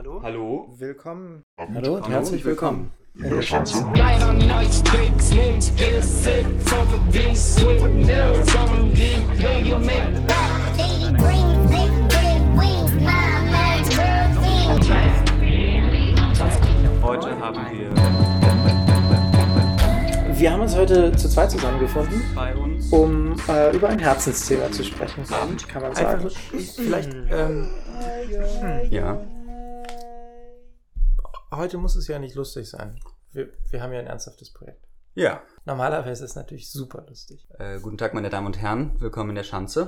hallo. Hallo. Willkommen. Hallo und herzlich willkommen. In der Schanze. Heute haben wir Wir haben uns heute zu zweit zusammengefunden, bei uns um äh, über ein Herzensthema zu sprechen. Kann man sagen. Einfach- Vielleicht, ähm, ja heute muss es ja nicht lustig sein. Wir, wir haben ja ein ernsthaftes Projekt. ja Normalerweise ist es natürlich super lustig. äh, guten Tag meine Damen und Herren willkommen in der Schanze.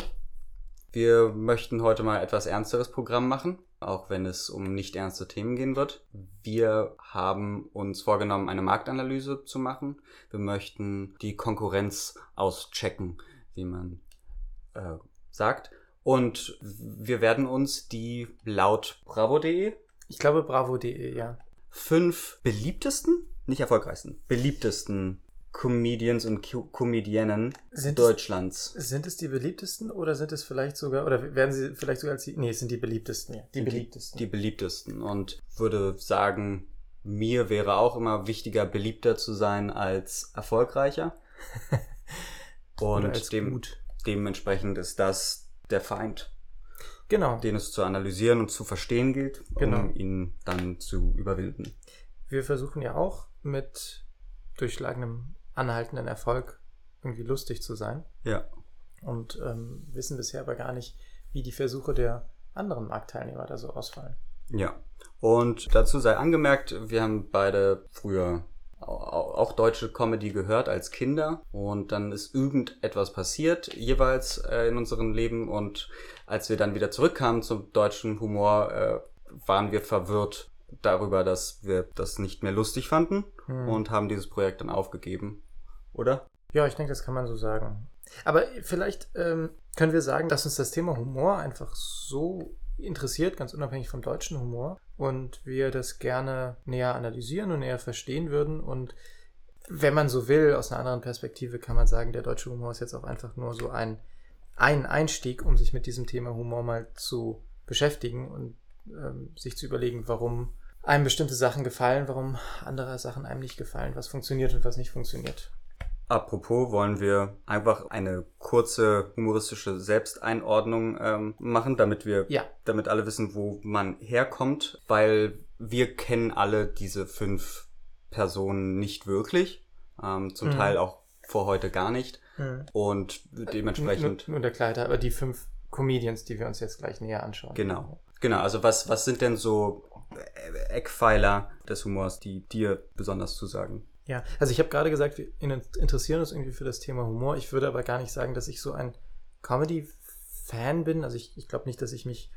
Wir möchten heute mal etwas ernsteres Programm machen, auch wenn es um nicht ernste Themen gehen wird. Wir haben uns vorgenommen, eine Marktanalyse zu machen. Wir möchten die Konkurrenz auschecken, wie man äh, sagt. Und wir werden uns die laut bravo.de Ich glaube bravo.de, ja. Fünf beliebtesten, nicht erfolgreichsten, beliebtesten Comedians und Co Sind es- Deutschlands. Sind es die beliebtesten oder sind es vielleicht sogar, oder werden sie vielleicht sogar als die, nee, es sind die beliebtesten, ja. Die beliebtesten. Die beliebtesten. Und würde sagen, mir wäre auch immer wichtiger, beliebter zu sein als erfolgreicher. Und als dem, gut. dementsprechend ist das der Feind, Genau. den es zu analysieren und zu verstehen gilt, Genau. um ihn dann zu überwinden. Wir versuchen ja auch mit durchschlagendem, anhaltenden Erfolg irgendwie lustig zu sein Ja. und ähm, wissen bisher aber gar nicht, wie die Versuche der anderen Marktteilnehmer da so ausfallen. Ja. Und dazu sei angemerkt, wir haben beide früher auch deutsche Comedy gehört als Kinder und dann ist irgendetwas passiert jeweils äh, in unserem Leben und als wir dann wieder zurückkamen zum deutschen Humor, äh, waren wir verwirrt darüber, dass wir das nicht mehr lustig fanden Hm. und haben dieses Projekt dann aufgegeben. Oder? Ja, ich denke, das kann man so sagen. Aber vielleicht ähm, können wir sagen, dass uns das Thema Humor einfach so interessiert, ganz unabhängig vom deutschen Humor, und wir das gerne näher analysieren und näher verstehen würden. Und wenn man so will, aus einer anderen Perspektive kann man sagen, der deutsche Humor ist jetzt auch einfach nur so ein, ein Einstieg, um sich mit diesem Thema Humor mal zu beschäftigen und ähm, sich zu überlegen, warum einem bestimmte Sachen gefallen, warum andere Sachen einem nicht gefallen, was funktioniert und was nicht funktioniert. Apropos wollen wir einfach eine kurze humoristische Selbsteinordnung ähm, machen, damit wir, Ja. damit alle wissen, wo man herkommt, weil wir kennen alle diese fünf Personen nicht wirklich, ähm, zum Mhm. Teil auch vor heute gar nicht Mhm. und dementsprechend Nur, nur der Kleider, aber die fünf Comedians, die wir uns jetzt gleich näher anschauen. genau, genau. Also was was sind denn so Eckpfeiler des Humors, die dir besonders zusagen? Ja, also ich habe gerade gesagt, wir in- interessieren uns irgendwie für das Thema Humor. Ich würde aber gar nicht sagen, dass ich so ein Comedy-Fan bin. Also ich, ich glaube nicht, dass ich mich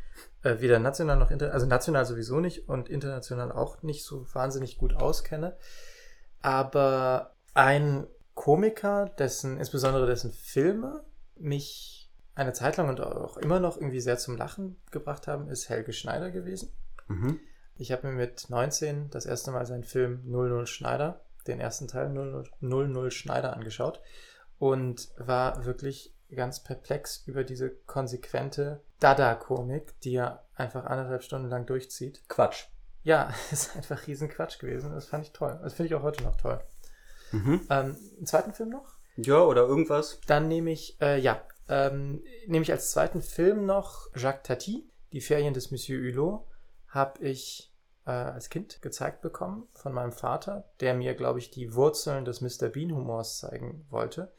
äh, weder national noch international, also national sowieso nicht und international auch nicht so wahnsinnig gut auskenne. Aber ein Komiker, dessen, insbesondere dessen Filme mich eine Zeit lang und auch immer noch irgendwie sehr zum Lachen gebracht haben, ist Helge Schneider gewesen. Mhm. Ich habe mir mit 19 das erste Mal seinen Film 00 Schneider, den ersten Teil 00, 00 Schneider angeschaut und war wirklich ganz perplex über diese konsequente Dada-Komik, die er einfach anderthalb Stunden lang durchzieht. Quatsch. Ja, ist einfach riesen Quatsch gewesen. Das fand ich toll. Das finde ich auch heute noch toll. Mhm. Ähm, einen zweiten Film noch? Ja, oder irgendwas? Dann nehme ich, äh, ja, ähm, nehme ich als zweiten Film noch Jacques Tati, Die Ferien des Monsieur Hulot, habe ich äh, als Kind gezeigt bekommen von meinem Vater, der mir, glaube ich, die Wurzeln des Mr. Bean Humors zeigen wollte.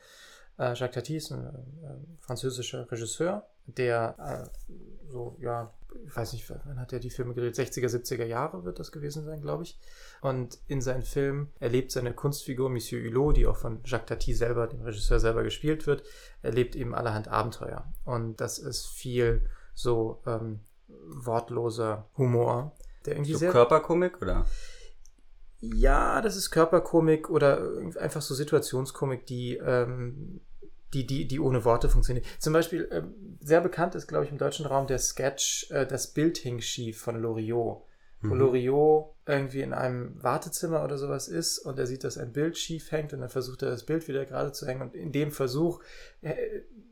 Äh, Jacques Tati ist ein äh, französischer Regisseur, der äh, so, ja, ich weiß nicht, wann hat er die Filme gedreht? 60er, 70er Jahre wird das gewesen sein, glaube ich. Und in seinen Filmen erlebt seine Kunstfigur Monsieur Hulot, die auch von Jacques Tati selber, dem Regisseur selber gespielt wird, erlebt eben allerhand Abenteuer. Und das ist viel so ähm, wortloser Humor, der irgendwie So sehr Körperkomik oder? ja, das ist Körperkomik oder einfach so Situationskomik, die, ähm, die, die, die ohne Worte funktioniert. Zum Beispiel, ähm, sehr bekannt ist, glaube ich, im deutschen Raum der Sketch äh, Das Bild hing schief von Loriot. Wo Mhm. Loriot irgendwie in einem Wartezimmer oder sowas ist und er sieht, dass ein Bild schief hängt und dann versucht er das Bild wieder gerade zu hängen und in dem Versuch äh,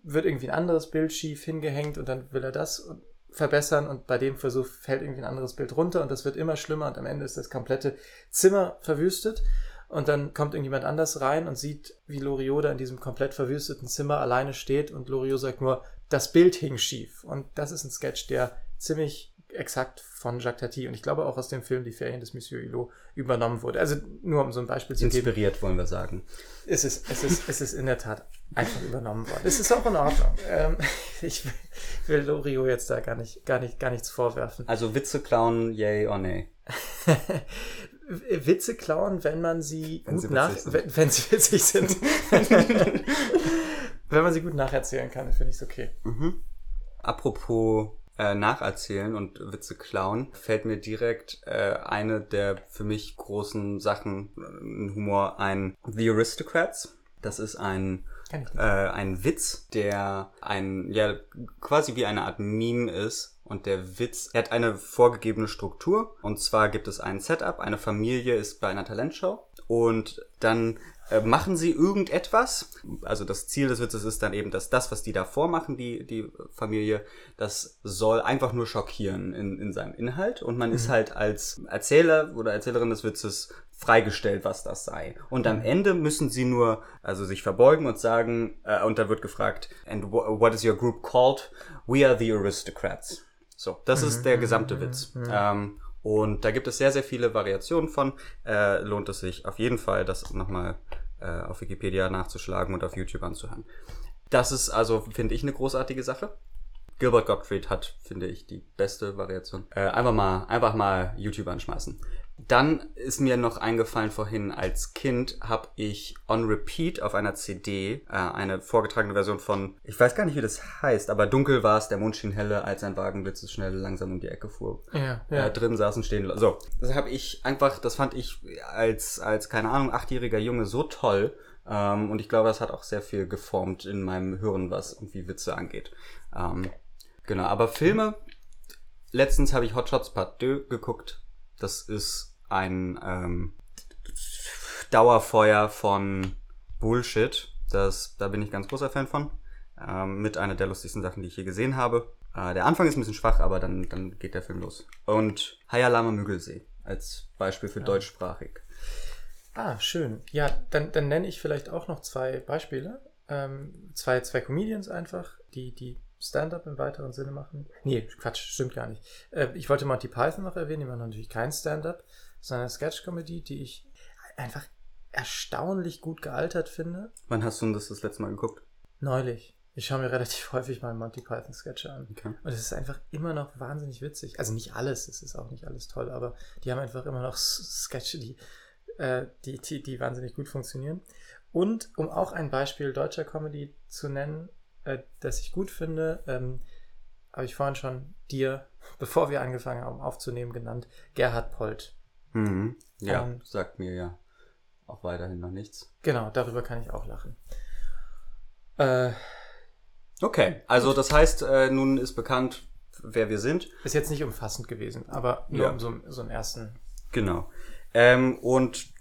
wird irgendwie ein anderes Bild schief hingehängt und dann will er das und verbessern und bei dem Versuch fällt irgendwie ein anderes Bild runter und das wird immer schlimmer und am Ende ist das komplette Zimmer verwüstet. Und dann kommt irgendjemand anders rein und sieht, wie Loriot da in diesem komplett verwüsteten Zimmer alleine steht und Loriot sagt nur, das Bild hing schief. Und das ist ein Sketch, der ziemlich exakt von Jacques Tati und ich glaube auch aus dem Film Die Ferien des Monsieur Hulot übernommen wurde. Also nur um so ein Beispiel zu geben. Inspiriert, wollen wir sagen. Es ist, es, ist, es ist in der Tat einfach übernommen worden. Es ist auch in Ordnung. Ähm, ich will Loriot jetzt da gar, nicht, gar, nicht, gar nichts vorwerfen. Also Witze klauen, yay or nay? Witze klauen, wenn man sie wenn gut sie nach, wenn, wenn, sie witzig sind. wenn man sie gut nacherzählen kann, finde ich es okay. Mhm. Apropos äh, nacherzählen und Witze klauen, fällt mir direkt äh, eine der für mich großen Sachen äh, Humor ein. The Aristocrats. Das ist ein äh, ein Witz, der ein ja quasi wie eine Art Meme ist und der Witz, er hat eine vorgegebene Struktur. Und zwar gibt es ein Setup, eine Familie ist bei einer Talentshow. Und dann äh, machen sie irgendetwas. Also das Ziel des Witzes ist dann eben, dass das, was die davor machen, die, die Familie, das soll einfach nur schockieren in, in seinem Inhalt. Und man mhm. ist halt als Erzähler oder Erzählerin des Witzes freigestellt, was das sei. Und am mhm. Ende müssen sie nur also sich verbeugen und sagen, äh, und da wird gefragt, and what is your group called? We are the aristocrats. So, das mhm. ist der gesamte mhm. Witz. Mhm. Ähm, und da gibt es sehr, sehr viele Variationen von. Äh, lohnt es sich auf jeden Fall, das nochmal äh, auf Wikipedia nachzuschlagen und auf YouTube anzuhören. Das ist also, finde ich, eine großartige Sache. Gilbert Gottfried hat, finde ich, die beste Variation. Äh, einfach mal, einfach mal YouTube anschmeißen. Dann ist mir noch eingefallen vorhin, als Kind habe ich on repeat auf einer CD äh, eine vorgetragene Version von, ich weiß gar nicht, wie das heißt, aber dunkel war es, der Mond schien helle, als ein Wagen blitzesschnell langsam um die Ecke fuhr. Ja, ja. Äh, drin saßen stehen. So, das habe ich einfach, das fand ich als, als keine Ahnung, achtjähriger Junge so toll. Ähm, und ich glaube, das hat auch sehr viel geformt in meinem Hören, was irgendwie Witze angeht. Ähm, genau, aber Filme, letztens habe ich Hot Shots Part 2 geguckt das ist ein ähm, Dauerfeuer von Bullshit. Das, da bin ich ganz großer Fan von. Ähm, mit einer der lustigsten Sachen, die ich je gesehen habe. Äh, der Anfang ist ein bisschen schwach, aber dann, dann geht der Film los. Und Hayalama Müggelsee als Beispiel für ja. deutschsprachig. Ah, schön. Ja, dann, dann nenne ich vielleicht auch noch zwei Beispiele. Ähm, zwei, zwei Comedians einfach, die, die Stand-up im weiteren Sinne machen. Nee, Quatsch, stimmt gar nicht. Äh, ich wollte Monty Python noch erwähnen, die machen natürlich kein Stand-up, sondern eine Sketch-Comedy, die ich einfach erstaunlich gut gealtert finde. Wann hast du das das letzte Mal geguckt? Neulich. Ich schaue mir relativ häufig mal Monty Python Sketche an. Okay. Und es ist einfach immer noch wahnsinnig witzig. Also nicht alles, es ist auch nicht alles toll, aber die haben einfach immer noch Sketche, die, äh, die, die, die wahnsinnig gut funktionieren. Und um auch ein Beispiel deutscher Comedy zu nennen, äh, das ich gut finde, ähm, habe ich vorhin schon dir, bevor wir angefangen haben aufzunehmen, genannt, Gerhard Polt. Mhm. Ja, ähm, sagt mir ja auch weiterhin noch nichts. Genau, darüber kann ich auch lachen. Äh, okay, also das heißt, äh, nun ist bekannt, wer wir sind. Ist jetzt nicht umfassend gewesen, aber nur ja. um so, so einen ersten. Genau. Ähm, und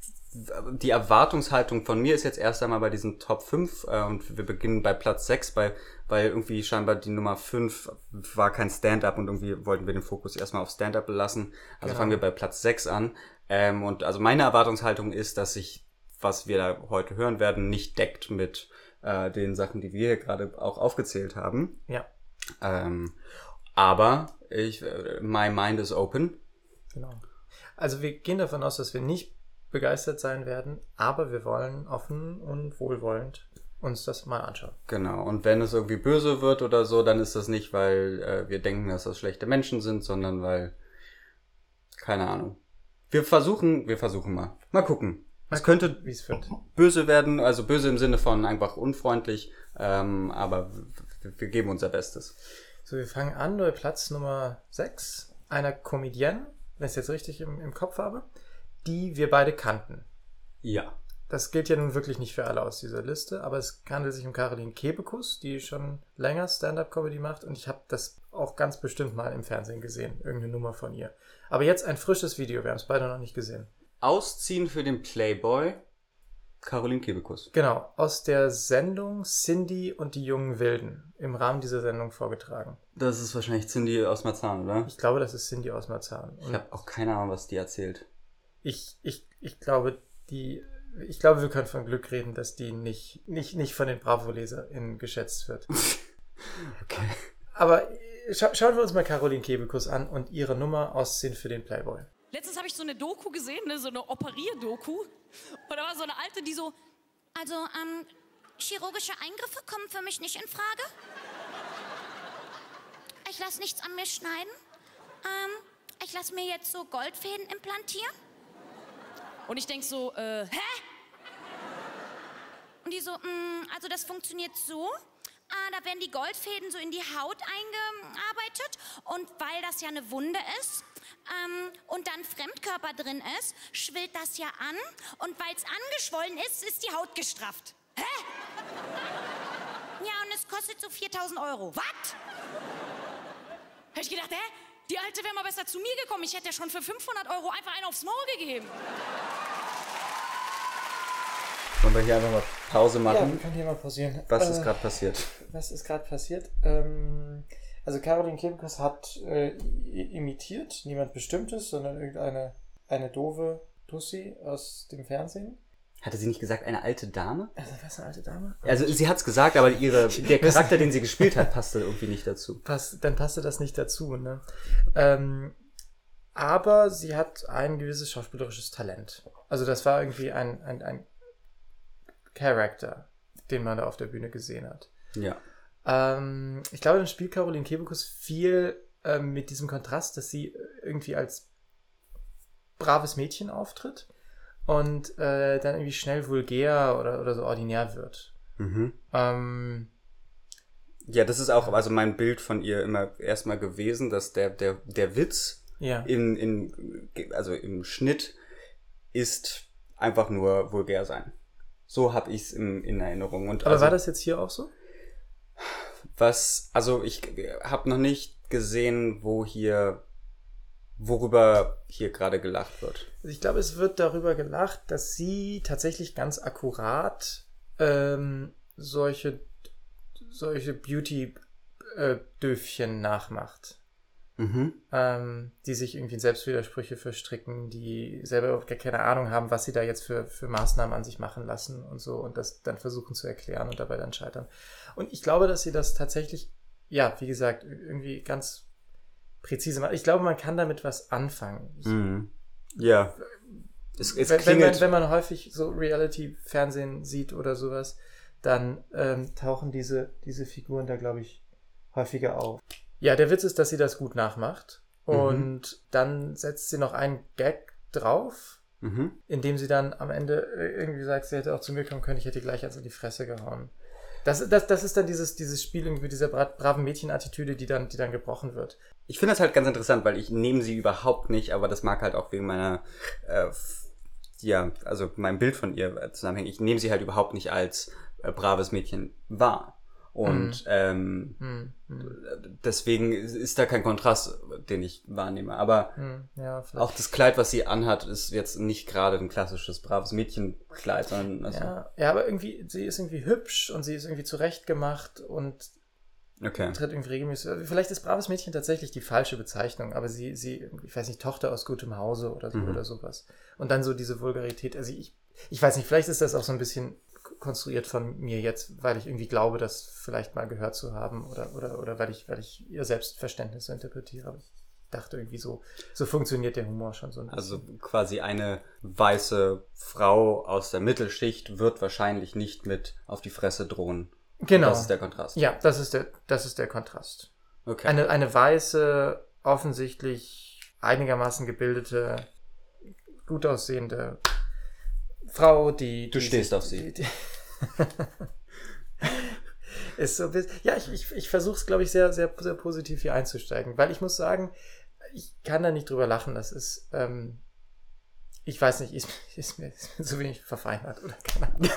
die Erwartungshaltung von mir ist jetzt erst einmal bei diesen Top 5 äh, und wir beginnen bei Platz 6, bei, weil irgendwie scheinbar die Nummer 5 war kein Stand-up und irgendwie wollten wir den Fokus erstmal auf Stand-up belassen. Also genau. fangen wir bei Platz 6 an. Ähm, und also meine Erwartungshaltung ist, dass sich, was wir da heute hören werden, nicht deckt mit äh, den Sachen, die wir hier gerade auch aufgezählt haben. Ja. Ähm, aber ich, äh, my mind is open. Genau. Also wir gehen davon aus, dass wir nicht begeistert sein werden, aber wir wollen offen und wohlwollend uns das mal anschauen. Genau, und wenn es irgendwie böse wird oder so, dann ist das nicht, weil äh, wir denken, dass das schlechte Menschen sind, sondern weil, keine Ahnung. Wir versuchen, wir versuchen mal. Mal gucken. Mal es könnte es böse werden, also böse im Sinne von einfach unfreundlich, ähm, aber wir geben unser Bestes. So, wir fangen an bei Platz Nummer 6, einer Comedienne, wenn ich es jetzt richtig im, im Kopf habe die wir beide kannten. Ja. Das gilt ja nun wirklich nicht für alle aus dieser Liste, aber es handelt sich um Caroline Kebekus, die schon länger Stand-up-Comedy macht und ich habe das auch ganz bestimmt mal im Fernsehen gesehen, irgendeine Nummer von ihr. Aber jetzt ein frisches Video, wir haben es beide noch nicht gesehen. Ausziehen für den Playboy, Caroline Kebekus. Genau, aus der Sendung Cindy und die jungen Wilden im Rahmen dieser Sendung vorgetragen. Das ist wahrscheinlich Cindy aus Marzahn, oder? Ich glaube, das ist Cindy aus Marzahn. ich habe auch keine Ahnung, was die erzählt. Ich, ich, ich glaube, die, ich glaube, wir können von Glück reden, dass die nicht, nicht, nicht von den Bravo-LeserInnen geschätzt wird. okay. Aber scha schauen wir uns mal Caroline Kebekus an und ihre Nummer aussehen für den Playboy. Letztens habe ich so eine Doku gesehen, ne, so eine Operier-Doku. Und da war so eine Alte, die so, also ähm, chirurgische Eingriffe kommen für mich nicht in Frage. Ich lasse nichts an mir schneiden. Ähm, ich lasse mir jetzt so Goldfäden implantieren. Und ich denke so, äh, hä? Und die so, mh, mm, also das funktioniert so. Ah, da werden die Goldfäden so in die Haut eingearbeitet. Und weil das ja eine Wunde ist, ähm, und dann Fremdkörper drin ist, schwillt das ja an. Und weil es angeschwollen ist, ist die Haut gestrafft. Hä? Ja, und es kostet so 4000 Euro. Was? Hätte ich gedacht, hä? Die Alte wäre mal besser zu mir gekommen. Ich hätte ja schon für 500 Euro einfach einen aufs Maul gegeben. Wollen wir hier einfach mal Pause machen? Ja, wir können hier mal pausieren. Was äh, ist gerade passiert? Was ist gerade passiert? Ähm, also Caroline Kebekus hat äh, imitiert, niemand Bestimmtes, sondern irgendeine eine doofe Tussi aus dem Fernsehen. Hatte sie nicht gesagt, eine alte Dame? Also, was eine alte Dame? Also, sie hat es gesagt, aber ihre, der Charakter, den sie gespielt hat, passte irgendwie nicht dazu. Pass, dann passte das nicht dazu, ne? Ähm, aber sie hat ein gewisses schauspielerisches Talent. Also, das war irgendwie ein, ein, ein Charakter, den man da auf der Bühne gesehen hat. Ja. Ähm, ich glaube, dann spielt Caroline Kebekus viel ähm, mit diesem Kontrast, dass sie irgendwie als braves Mädchen auftritt und äh, dann irgendwie schnell vulgär oder, oder so ordinär wird. Mhm. Ähm, ja, das ist auch also mein Bild von ihr immer erstmal gewesen, dass der, der, der Witz ja. in, in, also im Schnitt ist einfach nur vulgär sein. So habe ich es in Erinnerung. Und Aber also, war das jetzt hier auch so? Was, also ich habe noch nicht gesehen, wo hier, worüber hier gerade gelacht wird. Also ich glaube, es wird darüber gelacht, dass sie tatsächlich ganz akkurat ähm, solche, solche Beauty-Döfchen nachmacht. Mhm. Ähm, die sich irgendwie in Selbstwidersprüche verstricken, die selber auch gar keine Ahnung haben, was sie da jetzt für, für Maßnahmen an sich machen lassen und so und das dann versuchen zu erklären und dabei dann scheitern. Und ich glaube, dass sie das tatsächlich, ja, wie gesagt, irgendwie ganz präzise macht. Ich glaube, man kann damit was anfangen. Mhm. Ja. Es, es wenn, wenn, man, wenn man häufig so Reality-Fernsehen sieht oder sowas, dann ähm, tauchen diese, diese Figuren da, glaube ich, häufiger auf. Ja, der Witz ist, dass sie das gut nachmacht. Mhm. Und dann setzt sie noch einen Gag drauf, mhm. indem sie dann am Ende irgendwie sagt, sie hätte auch zu mir kommen können, ich hätte gleich also in die Fresse gehauen. Das, das, das ist dann dieses, dieses Spiel irgendwie dieser bra braven Mädchenattitüde, die dann, die dann gebrochen wird. Ich finde das halt ganz interessant, weil ich nehme sie überhaupt nicht, aber das mag halt auch wegen meiner, äh, ja, also mein Bild von ihr zusammenhängen. Ich nehme sie halt überhaupt nicht als äh, braves Mädchen wahr. Und mhm. ähm, mhm. deswegen ist da kein Kontrast, den ich wahrnehme. Aber mhm. ja, auch das Kleid, was sie anhat, ist jetzt nicht gerade ein klassisches braves Mädchenkleid, sondern also ja. ja, aber irgendwie, sie ist irgendwie hübsch und sie ist irgendwie zurechtgemacht und okay. tritt irgendwie regelmäßig. Vielleicht ist braves Mädchen tatsächlich die falsche Bezeichnung, aber sie, sie, ich weiß nicht, Tochter aus gutem Hause oder so mhm. oder sowas. Und dann so diese Vulgarität. Also ich, ich weiß nicht, vielleicht ist das auch so ein bisschen konstruiert von mir jetzt, weil ich irgendwie glaube, das vielleicht mal gehört zu haben oder, oder, oder weil ich, weil ich ihr Selbstverständnis so interpretiere. Aber ich dachte irgendwie so, so funktioniert der Humor schon so ein bisschen. Also quasi eine weiße Frau aus der Mittelschicht wird wahrscheinlich nicht mit auf die Fresse drohen. Genau. Das ist der Kontrast. Ja, das ist der, das ist der Kontrast. Okay. Eine, eine weiße, offensichtlich einigermaßen gebildete, gut aussehende Frau, die. Du die, stehst die, auf sie. Die, ist so ja, ich, ich, ich versuche es, glaube ich, sehr, sehr, sehr positiv hier einzusteigen, weil ich muss sagen, ich kann da nicht drüber lachen. Das ist, ähm, ich weiß nicht, ist, ist, mir, ist mir zu wenig verfeinert oder keine Ahnung.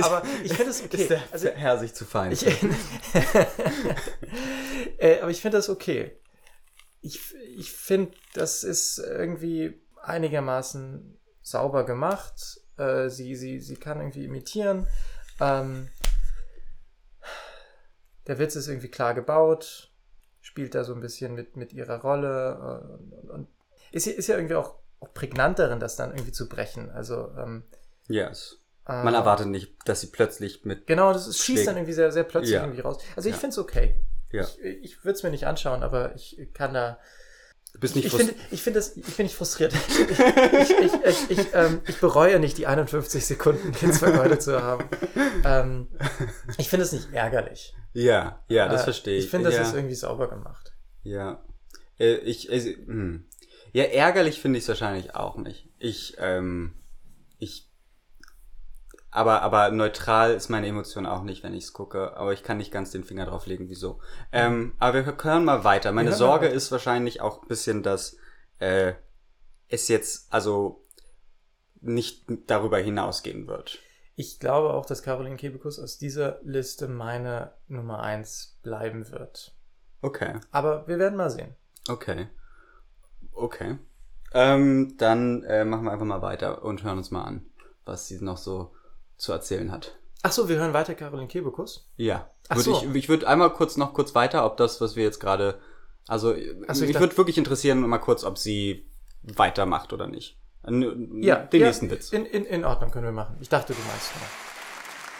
aber ich finde es okay. Ist der also, Herr sich zu fein. Ich, äh, aber ich finde das okay. Ich, ich finde, das ist irgendwie einigermaßen sauber gemacht Äh, sie, sie, sie kann irgendwie imitieren. Ähm, der Witz ist irgendwie klar gebaut, spielt da so ein bisschen mit, mit ihrer Rolle äh, und, und ist, ist ja irgendwie auch, auch prägnant darin, das dann irgendwie zu brechen. Also, ähm, yes. Man äh, erwartet nicht, dass sie plötzlich mit. Genau, das ist, schießt dann irgendwie sehr, sehr plötzlich Ja. irgendwie raus. Also ich Ja. finde es okay. Ja. Ich, ich würde es mir nicht anschauen, aber ich kann da. Du bist nicht ich finde, ich finde das, ich bin nicht frustriert. Ich, ich, ich, ich, ich, ähm, ich bereue nicht, die 51 Sekunden jetzt vergeudet zu haben. Ähm, ich finde es nicht ärgerlich. Ja, ja, das Äh, verstehe ich. Ich finde, das ja. ist irgendwie sauber gemacht. Ja. Äh, ich, äh, hm. Ja, ärgerlich finde ich es wahrscheinlich auch nicht. Ich, ähm, ich, aber, aber neutral ist meine Emotion auch nicht, wenn ich es gucke. Aber ich kann nicht ganz den Finger drauf legen, wieso. Ähm, aber wir hören mal weiter. Meine mal Sorge weiter. ist wahrscheinlich auch ein bisschen, dass äh, es jetzt, also nicht darüber hinausgehen wird. Ich glaube auch, dass Caroline Kebekus aus dieser Liste meine Nummer 1 bleiben wird. Okay. Aber wir werden mal sehen. Okay. Okay. Ähm, dann äh, machen wir einfach mal weiter und hören uns mal an, was sie noch so zu erzählen hat. Ach so, wir hören weiter Caroline Kebekus. Ja. Ach Würd so. Ich, ich würde einmal kurz noch kurz weiter, ob das, was wir jetzt gerade. Also, Ach so, ich dachte- würde wirklich interessieren, mal kurz, ob sie weitermacht oder nicht. N- Ja, Den ja, nächsten Witz. In, in, in Ordnung können wir machen. Ich dachte, du meinst nur.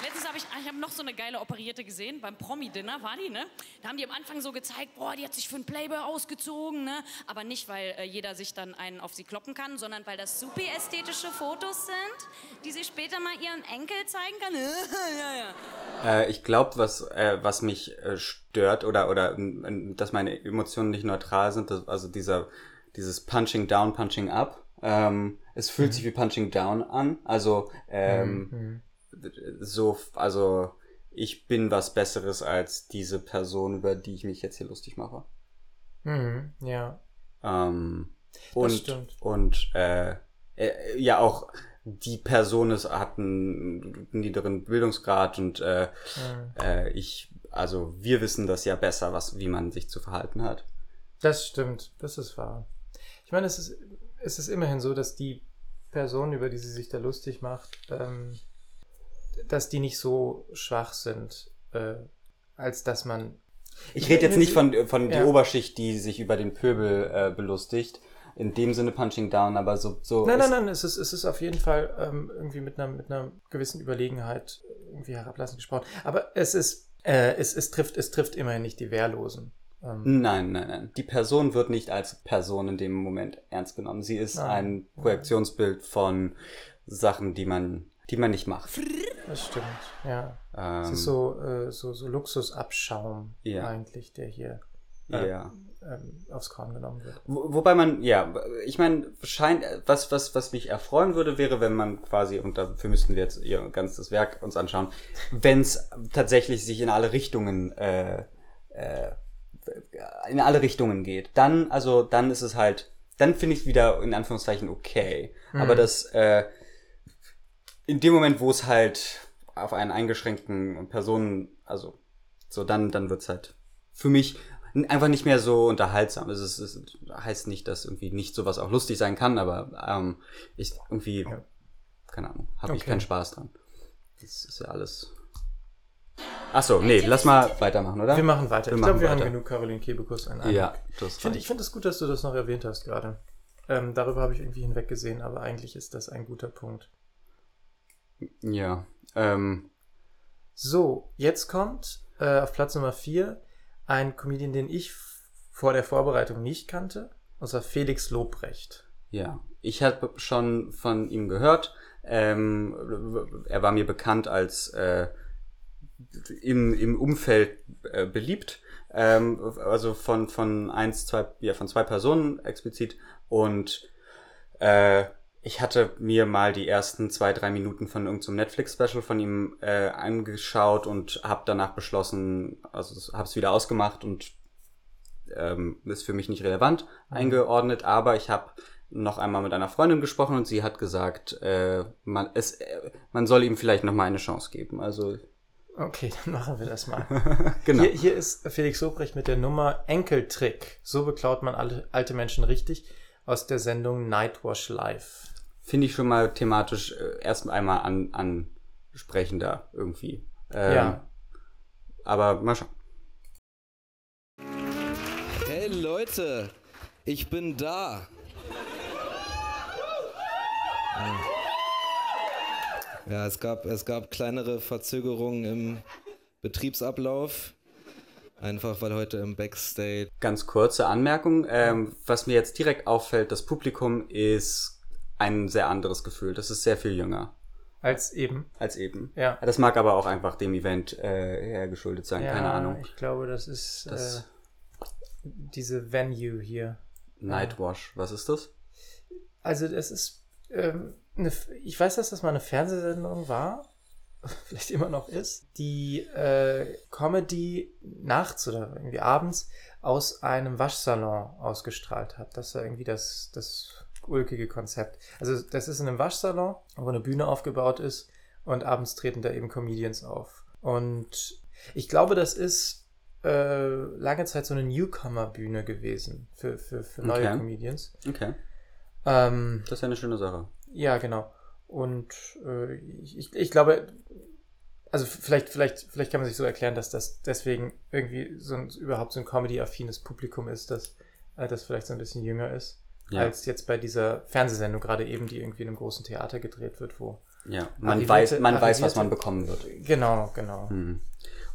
Letztens habe ich, ich habe noch so eine geile Operierte gesehen, beim Promi-Dinner war die, ne? Da haben die am Anfang so gezeigt, boah, die hat sich für einen Playboy ausgezogen, ne? Aber nicht, weil äh, jeder sich dann einen auf sie kloppen kann, sondern weil das super ästhetische Fotos sind, die sie später mal ihren Enkel zeigen kann. ja, ja. Äh, ich glaube, was, äh, was mich äh, stört oder, oder dass meine Emotionen nicht neutral sind, das, also dieser, dieses Punching Down, Punching Up. Ähm, es fühlt Mhm. sich wie Punching Down an. Also ähm, so, also ich bin was Besseres als diese Person, über die ich mich jetzt hier lustig mache. Mhm, ja. Ähm, und stimmt. und äh, äh, ja auch die Person ist, hat einen niederen Bildungsgrad und äh, Mhm. äh, ich, also wir wissen das ja besser, was, wie man sich zu verhalten hat. Das stimmt, das ist wahr. Ich meine, es ist, es ist immerhin so, dass die Person, über die sie sich da lustig macht, ähm, dass die nicht so schwach sind, äh, als dass man. Ich rede jetzt nicht von, von Ja. die Oberschicht, die sich über den Pöbel äh, belustigt. In dem Sinne Punching Down, aber so. so Nein, nein, nein, es ist, es ist auf jeden Fall ähm, irgendwie mit einer, mit einer gewissen Überlegenheit irgendwie herablassend gesprochen. Aber es ist, äh, es, es, trifft, es trifft immerhin nicht die Wehrlosen. Ähm, Nein, nein, nein. Die Person wird nicht als Person in dem Moment ernst genommen. Sie ist Nein. ein Projektionsbild von Sachen, die man, die man nicht macht. Das stimmt, ja. Ähm, Es ist so, äh, so, so Luxusabschaum Ja. eigentlich, der hier äh, ja. ähm, aufs Korn genommen wird. Wo, wobei man, ja, ich meine, scheint, was, was, was mich erfreuen würde, wäre, wenn man quasi, und dafür müssten wir jetzt ihr ganzes Werk uns anschauen, wenn es tatsächlich sich in alle Richtungen, äh, äh, in alle Richtungen geht. Dann, also, dann ist es halt, dann finde ich es wieder in Anführungszeichen okay. Aber das, äh, in dem Moment, wo es halt auf einen eingeschränkten Personen, also, so, dann, dann wird's halt für mich einfach nicht mehr so unterhaltsam. Es, ist, es heißt nicht, dass irgendwie nicht sowas auch lustig sein kann, aber ähm, ich irgendwie, Ja. keine Ahnung, habe ich Okay. keinen Spaß dran. Das ist ja alles. Ach so, nee, lass mal weitermachen, oder? Wir machen weiter. Wir ich glaube, wir haben weiter. genug Caroline Kebekus einen Eindruck. Ja, das Ich finde ich finde es gut, dass du das noch erwähnt hast gerade. Ähm, darüber habe ich irgendwie hinweggesehen, aber eigentlich ist das ein guter Punkt. Ja. Ähm, So, jetzt kommt äh, auf Platz Nummer 4 ein Comedian, den ich vor der Vorbereitung nicht kannte, und zwar Felix Lobrecht. Ja, ich habe schon von ihm gehört. Ähm, er war mir bekannt als äh, im, im Umfeld äh, beliebt. Ähm, also von, von eins, zwei, ja, von zwei Personen explizit. Und äh, ich hatte mir mal die ersten zwei, drei Minuten von irgendeinem Netflix-Special von ihm äh, angeschaut und habe danach beschlossen, also habe es wieder ausgemacht und ähm, ist für mich nicht relevant eingeordnet, aber ich habe noch einmal mit einer Freundin gesprochen und sie hat gesagt, äh, man, es, äh, man soll ihm vielleicht noch mal eine Chance geben. Also Okay, dann machen wir das mal. genau. Hier, hier ist Felix Lobrecht mit der Nummer Enkeltrick. So beklaut man alle, alte Menschen richtig aus der Sendung Nightwash Live. Finde ich schon mal thematisch äh, erst einmal an, ansprechender irgendwie. Ähm, Ja. Aber mal schauen. Hey Leute, ich bin da. Ja, es gab, es gab kleinere Verzögerungen im Betriebsablauf. Einfach weil heute im Backstage. Ganz kurze Anmerkung. Ähm, was mir jetzt direkt auffällt, das Publikum ist ein sehr anderes Gefühl. Das ist sehr viel jünger Als eben. als eben. Ja. Das mag aber auch einfach dem Event äh, geschuldet sein, ja, keine Ahnung. Ich glaube, das ist Das- äh, diese Venue hier. Nightwash, was ist das? Also es ist, ähm, eine, ich weiß, dass das mal eine Fernsehsendung war, vielleicht immer noch ist, die äh, Comedy nachts oder irgendwie abends aus einem Waschsalon ausgestrahlt hat. Das war irgendwie das, das ulkige Konzept. Also das ist in einem Waschsalon, wo eine Bühne aufgebaut ist und abends treten da eben Comedians auf. Und ich glaube, das ist äh, lange Zeit so eine Newcomer-Bühne gewesen für, für, für neue Okay. Comedians. Okay, Ähm, das ist ja eine schöne Sache. ja, genau. Und äh, ich, ich- glaube, also vielleicht, vielleicht, vielleicht kann man sich so erklären, dass das deswegen irgendwie so ein, überhaupt so ein Comedy-affines Publikum ist, dass äh, das vielleicht so ein bisschen jünger ist, Ja. als jetzt bei dieser Fernsehsendung gerade eben, die irgendwie in einem großen Theater gedreht wird, wo. Ja, man Arrivierte- weiß, man weiß, was man bekommen wird. Genau, genau. Mhm.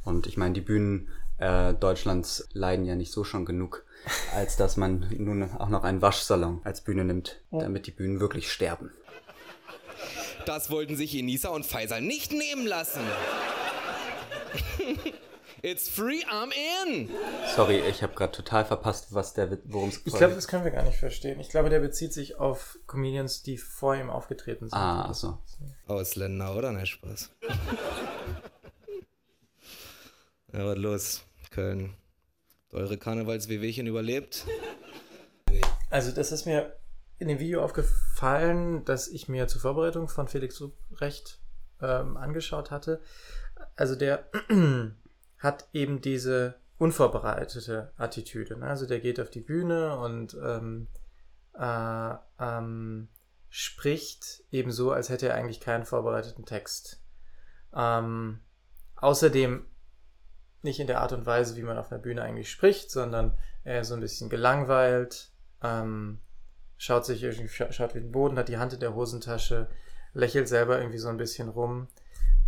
Und ich meine, die Bühnen äh, Deutschlands leiden ja nicht so schon genug, als dass man nun auch noch einen Waschsalon als Bühne nimmt, damit die Bühnen wirklich sterben. Das wollten sich Enisa und Faisal nicht nehmen lassen. It's free, I'm in. Sorry, ich habe gerade total verpasst, was der worum es Ich glaube, das können wir gar nicht verstehen. Ich glaube, der bezieht sich auf Comedians, die vor ihm aufgetreten sind. Ah, so. Ausländer, oder? Ne, Spaß. ja, was los? Köln. Eure Karnevals-WWchen überlebt? Also das ist mir in dem Video aufgefallen, dass ich mir zur Vorbereitung von Felix Ruprecht ähm, angeschaut hatte. Also der hat eben diese unvorbereitete Attitüde. Ne? Also der geht auf die Bühne und ähm, äh, ähm, spricht eben so, als hätte er eigentlich keinen vorbereiteten Text. Ähm, außerdem nicht in der Art und Weise, wie man auf einer Bühne eigentlich spricht, sondern er ist so ein bisschen gelangweilt, ähm, schaut sich irgendwie, scha schaut wie den Boden, hat die Hand in der Hosentasche, lächelt selber irgendwie so ein bisschen rum.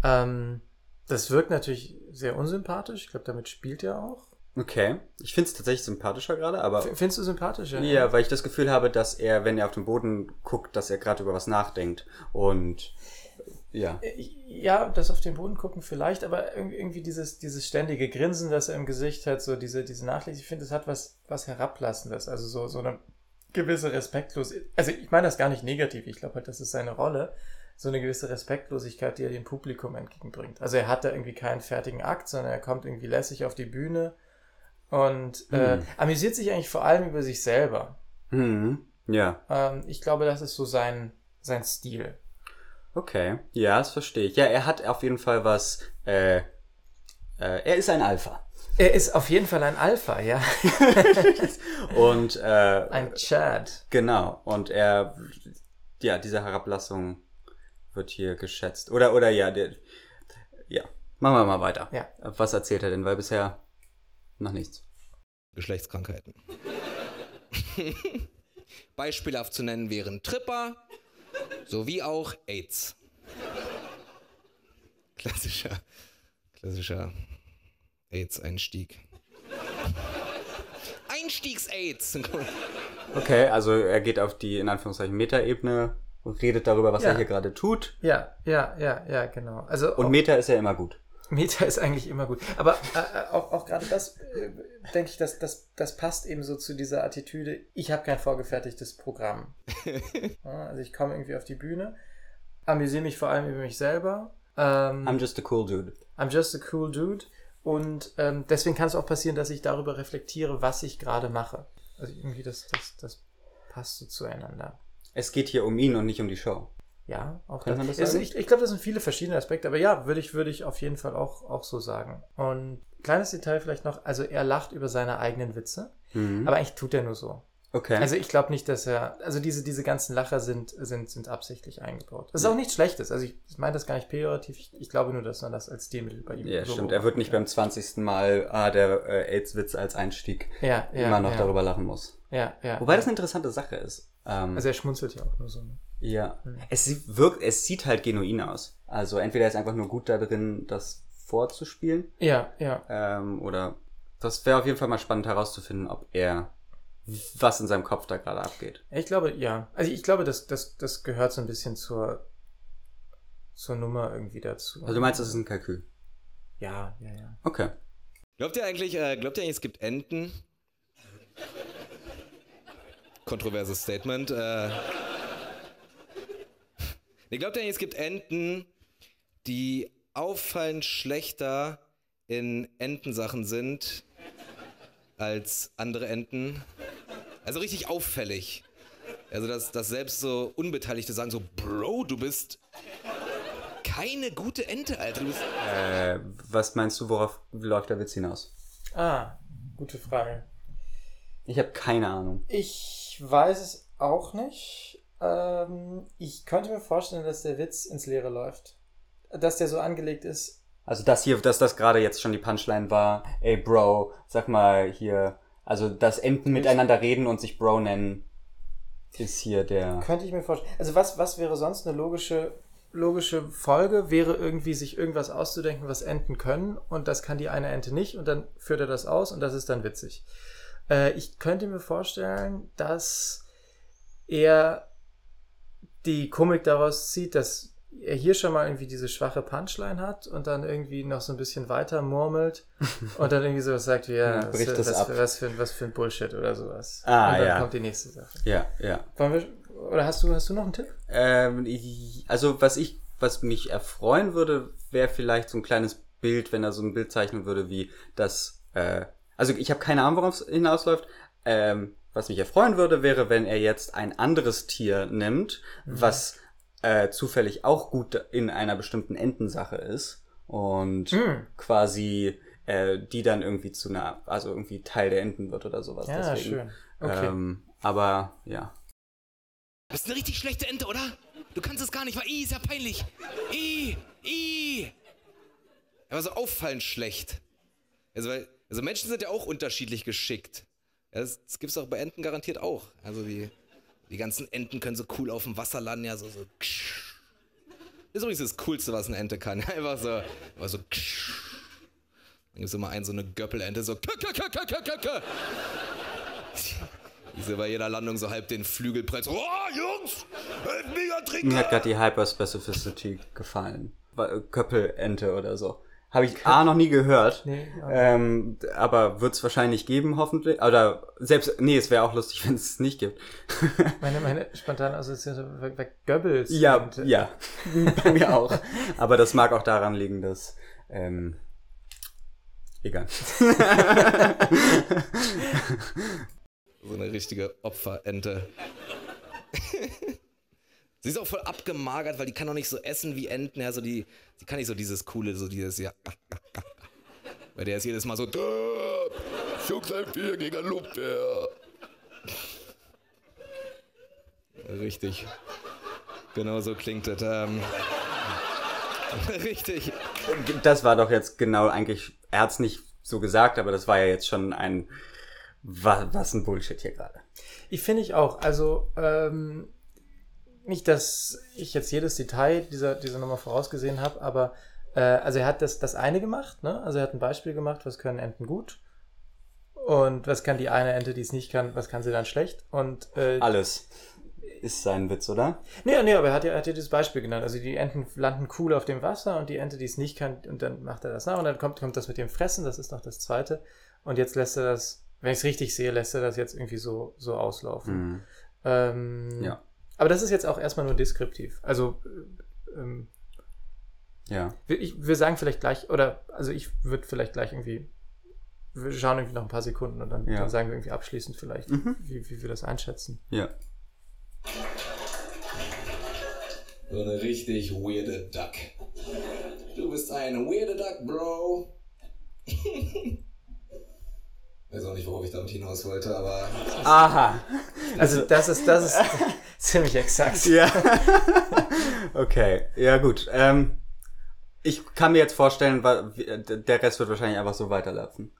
Ähm, das wirkt natürlich sehr unsympathisch. Ich glaube, damit spielt er auch. Okay. Ich finde es tatsächlich sympathischer gerade, aber. F- Findest du sympathisch? Ja, weil ich das Gefühl habe, dass er, wenn er auf den Boden guckt, dass er gerade über was nachdenkt. Und ja. Ja, das auf den Boden gucken vielleicht, aber irg- irgendwie dieses, dieses ständige Grinsen, das er im Gesicht hat, so diese, diese Nachlese, ich finde, es hat was, was Herablassendes, also so, so eine gewisse Respektlosigkeit. Also ich meine das gar nicht negativ, ich glaube halt, das ist seine Rolle, so eine gewisse Respektlosigkeit, die er dem Publikum entgegenbringt. Also er hat da irgendwie keinen fertigen Akt, sondern er kommt irgendwie lässig auf die Bühne und äh, Hm. amüsiert sich eigentlich vor allem über sich selber. Hm. Ja. Ähm, ich glaube, das ist so sein, sein Stil. Okay. Ja, das verstehe ich. Ja, er hat auf jeden Fall was. Äh, äh, er ist ein Alpha. Er ist auf jeden Fall ein Alpha, ja. Und äh, Ein Chad. Genau, und er, ja, diese Herablassung wird hier geschätzt. Oder, oder ja, der, ja, machen wir mal weiter. Ja. Was erzählt er denn? Weil bisher noch nichts. Geschlechtskrankheiten. Beispielhaft zu nennen wären Tripper sowie auch AIDS. Klassischer, klassischer AIDS-Einstieg. Einstiegs-AIDS! Okay, also er geht auf die, in Anführungszeichen, Metaebene und redet darüber, was Ja. er hier gerade tut. Ja, ja, ja, ja, genau. Also Und Meta ist ja immer gut. Meta ist eigentlich immer gut. Aber äh, auch, auch gerade das, äh, denke ich, dass das, das passt eben so zu dieser Attitüde, ich habe kein vorgefertigtes Programm. ja, also ich komme irgendwie auf die Bühne, amüsiere mich vor allem über mich selber. Ähm, I'm just a cool dude. I'm just a cool dude. Und ähm, deswegen kann es auch passieren, dass ich darüber reflektiere, was ich gerade mache. Also irgendwie das, das, das passt so zueinander. Es geht hier um ihn und nicht um die Show. Ja, auch Kann man das Also sagen? ich ich glaube, das sind viele verschiedene Aspekte, aber ja, würde ich, würde ich auf jeden Fall auch, auch so sagen. Und kleines Detail vielleicht noch, also er lacht über seine eigenen Witze, Mhm. aber eigentlich tut er nur so. Okay. Also ich glaube nicht, dass er, also diese, diese ganzen Lacher sind, sind, sind absichtlich eingebaut. Das ist auch nichts Schlechtes. Also ich, ich meine das gar nicht pejorativ. Ich, ich glaube nur, dass man das als Stilmittel bei ihm ja, so stimmt. Er wird nicht beim beobachtet. 20. Mal, ah, der äh, AIDS-Witz als Einstieg ja, ja, immer noch ja, darüber lachen muss. Ja, ja. Wobei das eine interessante Sache ist. Ähm, Also er schmunzelt ja auch nur so. ja. Es sieht, wirkt, es sieht halt genuin aus. Also entweder er ist einfach nur gut da drin, das vorzuspielen, Ja, ja. ähm, oder das wäre auf jeden Fall mal spannend herauszufinden, ob er was in seinem Kopf da gerade abgeht. Ich glaube, ja. Also ich glaube, das, das, das gehört so ein bisschen zur, zur Nummer irgendwie dazu. Also du meinst, das ist ein Kalkül? Ja, ja, ja. Okay. Glaubt ihr eigentlich, äh, glaubt ihr eigentlich, es gibt Enten? Kontroverses Statement. Äh. Nee, glaubt ihr eigentlich, es gibt Enten, die auffallend schlechter in Entensachen sind als andere Enten? Also richtig auffällig. Also, dass, dass selbst so Unbeteiligte sagen so, Bro, du bist keine gute Ente, Alter. Du bist Äh, was meinst du, worauf läuft der Witz hinaus? Ah, gute Frage. Ich habe keine Ahnung. Ich weiß es auch nicht. Ähm, ich könnte mir vorstellen, dass der Witz ins Leere läuft. Dass der so angelegt ist. Also das hier, dass das gerade jetzt schon die Punchline war, ey Bro, sag mal hier, also dass Enten miteinander reden und sich Bro nennen, ist hier der. Könnte ich mir vorstellen. Also was, was wäre sonst eine logische, logische Folge? Wäre irgendwie sich irgendwas auszudenken, was Enten können und das kann die eine Ente nicht und dann führt er das aus und das ist dann witzig. Äh, ich könnte mir vorstellen, dass er die Komik daraus zieht, dass er hier schon mal irgendwie diese schwache Punchline hat und dann irgendwie noch so ein bisschen weiter murmelt und dann irgendwie sowas sagt wie, ja, was, bricht das was, ab. für, was, für, was für ein Bullshit oder sowas. Ah, und dann ja. kommt die nächste Sache. Ja, ja. Wir, oder hast du, hast du noch einen Tipp? Ähm, ich, also was ich, was mich erfreuen würde, wäre vielleicht so ein kleines Bild, wenn er so ein Bild zeichnen würde, wie das, äh, also ich habe keine Ahnung, worauf es hinausläuft. Ähm, was mich erfreuen würde, wäre, wenn er jetzt ein anderes Tier nimmt, was äh, zufällig auch gut in einer bestimmten Entensache ist und Hm. quasi äh, die dann irgendwie zu einer, also irgendwie Teil der Enten wird oder sowas. Ja, Deswegen, schön. Okay. Ähm, aber ja. Du bist eine richtig schlechte Ente, oder? Du kannst es gar nicht, weil I ist ja peinlich. I, I. Aber so auffallend schlecht. Also, weil, also Menschen sind ja auch unterschiedlich geschickt. Ja, das, das gibt's auch bei Enten garantiert auch. Also die, die ganzen Enten können so cool auf dem Wasser landen, ja, so, so. Das ist übrigens das Coolste, was eine Ente kann. Einfach so, einfach so. Dann gibt's immer einen, so eine Göppelente, so. kö, kö. Die so bei jeder Landung so halb den Flügel breit. Oh, Jungs, ja trinken. Mir hat gerade die Hyperspecificity gefallen. Köppelente oder so. Habe ich A noch nie gehört. Nee, ähm, aber wird es wahrscheinlich geben, hoffentlich. Oder selbst, nee, es wäre auch lustig, wenn es nicht gibt. Meine, meine spontane Assoziation bei, bei Goebbels. ja, und, äh, ja. Bei mir auch. Aber das mag auch daran liegen, dass. Ähm, egal. So eine richtige Opferente. Sie ist auch voll abgemagert, weil die kann auch nicht so essen wie Enten. Ja, so die, die kann nicht so dieses coole, so dieses, ja. Weil der ist jedes Mal so, Vier gegen ein Luftwehr. Richtig. Genau so klingt das. Ähm. Richtig. Das war doch jetzt genau eigentlich, er hat's nicht so gesagt, aber das war ja jetzt schon ein. Was, was ein Bullshit hier gerade. Ich finde ich auch. Also, ähm, nicht, dass ich jetzt jedes Detail dieser, dieser Nummer vorausgesehen habe, aber äh, also er hat das, das eine gemacht, ne? Also er hat ein Beispiel gemacht, was können Enten gut. Und was kann die eine Ente, die es nicht kann, was kann sie dann schlecht? Und äh, Alles ist sein Witz, oder? Nee, nee, aber er hat ja, er hat ja dieses Beispiel genannt. Also die Enten landen cool auf dem Wasser und die Ente, die es nicht kann, und dann macht er das nach und dann kommt, kommt das mit dem Fressen, das ist noch das zweite. Und jetzt lässt er das, wenn ich es richtig sehe, lässt er das jetzt irgendwie so, so auslaufen. Mhm. Ähm, Ja. Aber das ist jetzt auch erstmal nur deskriptiv. Also äh, ähm, Ja. wir- ich, wir sagen vielleicht gleich, oder also ich würde vielleicht gleich irgendwie, wir schauen irgendwie noch ein paar Sekunden und dann, Ja. dann sagen wir irgendwie abschließend vielleicht, Mhm. wie, wie wir das einschätzen. Ja. So eine richtig weirde Duck. Du bist ein weirder Duck, Bro. Weiß auch nicht, worauf ich damit hinaus wollte, aber Aha. Also das ist, das ist ziemlich exakt. Ja. okay, ja gut. Ähm, ich kann mir jetzt vorstellen, der Rest wird wahrscheinlich einfach so weiterlaufen.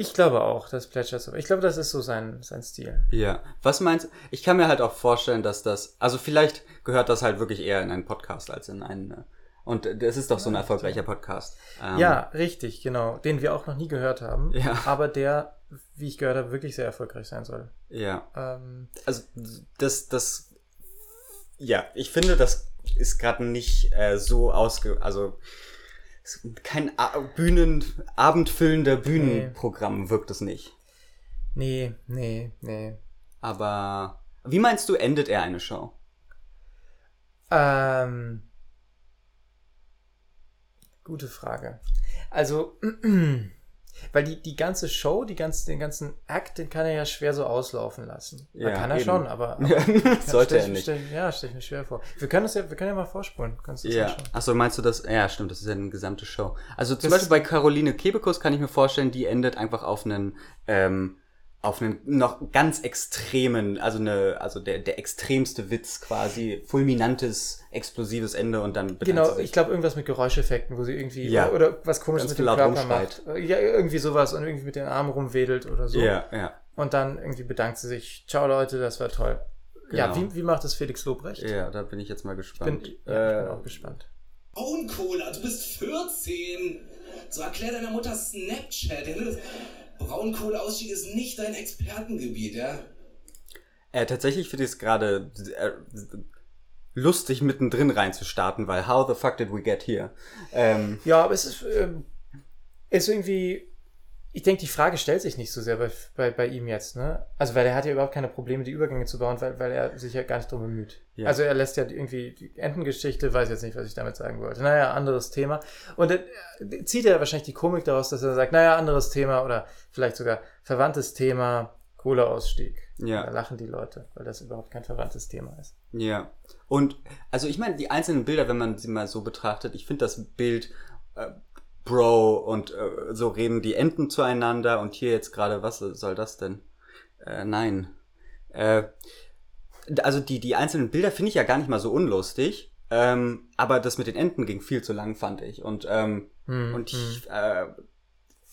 Ich glaube auch, das plätschert so. Ich glaube, das ist so sein, sein Stil. Ja. Was meinst Ich kann mir halt auch vorstellen, dass das, also vielleicht gehört das halt wirklich eher in einen Podcast als in einen, äh, und das ist doch so ein erfolgreicher Podcast. Ähm, Ja, richtig, genau. Den wir auch noch nie gehört haben. Ja. Aber der, wie ich gehört habe, wirklich sehr erfolgreich sein soll. Ja. Ähm, Also das, das, ja, ich finde, das ist gerade nicht äh, so ausge, also kein A Bühnen, abendfüllender Bühnenprogramm wirkt es nicht. nee, nee, nee. Aber wie meinst du, endet er eine Show? Ähm, gute Frage. Also, weil die, die ganze Show, die ganze, den ganzen Act, den kann er ja schwer so auslaufen lassen. Ja, kann er eben. schon, aber, aber Sollte er ich- nicht. Stell, ja, stelle ich mir schwer vor. Wir können das ja, wir können ja mal vorspulen. Kannst du das Ja. Achso, meinst du das? Ja, stimmt, das ist ja eine gesamte Show. Also zum Das- Beispiel bei Caroline Kebekus kann ich mir vorstellen, die endet einfach auf einen, ähm, auf einen noch ganz extremen, also eine, also der, der extremste Witz quasi, fulminantes, explosives Ende und dann bedankt Genau, sie sich. ich glaube irgendwas mit Geräuscheffekten, wo sie irgendwie Ja. oder was komisches mit dem laut Körper rumschreit. macht. Ja, irgendwie sowas und irgendwie mit den Armen rumwedelt oder so. Ja, ja, Und dann irgendwie bedankt sie sich. Ciao Leute, das war toll. Ja, Genau. wie, wie macht es Felix Lobrecht? ja, da bin ich jetzt mal Ich gespannt. bin, ja, ich bin Äh, auch gespannt. Braunkohle, du bist 14. So erklär deiner Mutter Snapchat. Braunkohleausstieg ist nicht dein Expertengebiet, ja? Äh, tatsächlich finde ich es gerade äh, lustig, mittendrin reinzustarten, weil how the fuck did we get here? Ähm, Ja, aber es ist, ähm, ist irgendwie. Ich denke, die Frage stellt sich nicht so sehr bei, bei, bei ihm jetzt, ne? Also, weil er hat ja überhaupt keine Probleme, die Übergänge zu bauen, weil, weil er sich ja gar nicht drum bemüht. Ja. Also, er lässt ja irgendwie die Entengeschichte, weiß jetzt nicht, was ich damit sagen wollte. Naja, anderes Thema. Und dann äh, zieht er wahrscheinlich die Komik daraus, dass er sagt, naja, anderes Thema oder vielleicht sogar verwandtes Thema, Kohleausstieg. Ja. Da lachen die Leute, weil das überhaupt kein verwandtes Thema ist. Ja. Und also ich meine, die einzelnen Bilder, wenn man sie mal so betrachtet, ich finde das Bild äh, Bro und äh, so reden die Enten zueinander und hier jetzt gerade, was soll das denn? Äh, nein. Äh, also die, die einzelnen Bilder finde ich ja gar nicht mal so unlustig. Ähm, aber das mit den Enten ging viel zu lang, fand ich. Und, ähm, Hm, und ich, äh,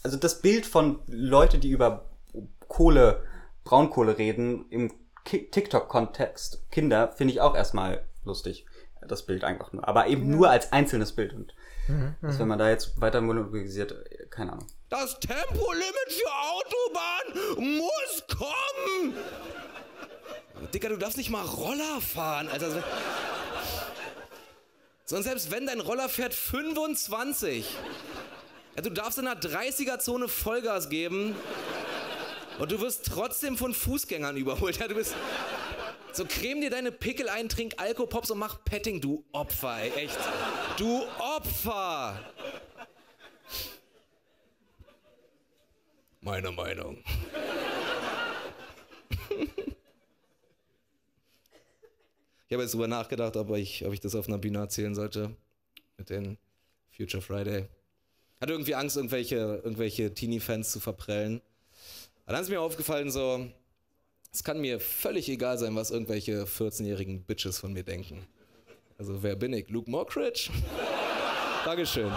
also das Bild von Leute, die über Kohle, Braunkohle reden, im TikTok-Kontext, Kinder, finde ich auch erstmal lustig. Das Bild einfach nur. Aber eben nur als einzelnes Bild. Und Mhm, dass, wenn man da jetzt weiter monologisiert, keine Ahnung. Das Tempolimit für Autobahn muss kommen! Dicker, du darfst nicht mal Roller fahren, Alter. So, und selbst wenn dein Roller fährt 25, ja, du darfst in der 30er-Zone Vollgas geben und du wirst trotzdem von Fußgängern überholt. Ja, du bist. So, creme dir deine Pickel ein, trink Alkopops und mach Petting, du Opfer, ey, echt. Du Opfer! Meine Meinung. Ich habe jetzt drüber nachgedacht, ob ich, ob ich das auf einer Bühne erzählen sollte. Mit den Future Friday. Hatte irgendwie Angst, irgendwelche, irgendwelche Teenie-Fans zu verprellen. Aber dann ist mir aufgefallen, so, es kann mir völlig egal sein, was irgendwelche 14-jährigen Bitches von mir denken. Also, wer bin ich? Luke Mockridge? Dankeschön.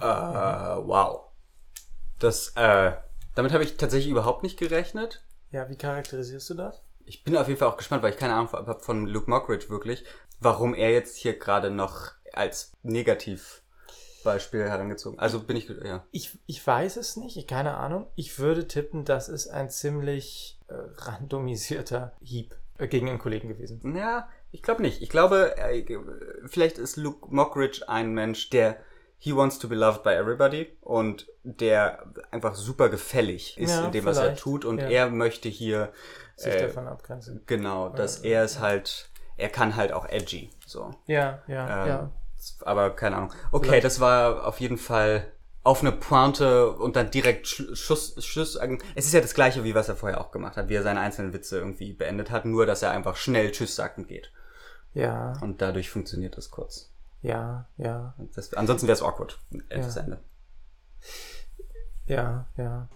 Äh, wow. Das, äh, damit habe ich tatsächlich überhaupt nicht gerechnet. Ja, wie charakterisierst du das? Ich bin auf jeden Fall auch gespannt, weil ich keine Ahnung habe von Luke Mockridge wirklich, warum er jetzt hier gerade noch als Negativbeispiel herangezogen. Also bin ich, ja. Ich, ich weiß es nicht, ich keine Ahnung. Ich würde tippen, das ist ein ziemlich äh, randomisierter Hieb gegen einen Kollegen gewesen. Ja, ich glaube nicht. Ich glaube, äh, vielleicht ist Luke Mockridge ein Mensch, der he wants to be loved by everybody und der einfach super gefällig ist Ja, in dem, was er vielleicht, tut und ja. er möchte hier Sich äh, davon abgrenzen. genau, dass er ist halt, er kann halt auch edgy, so. Ja, ja, Ähm, ja. Aber keine Ahnung. Okay, das war auf jeden Fall auf eine Pointe und dann direkt Sch- Schuss, Schuss. Es ist ja das gleiche, wie was er vorher auch gemacht hat, wie er seine einzelnen Witze irgendwie beendet hat, nur dass er einfach schnell Tschüss sagt und geht. Ja, Und dadurch funktioniert das kurz. ja, ja, Das, ansonsten wäre es awkward. Echtes Ja. Ende. ja, ja.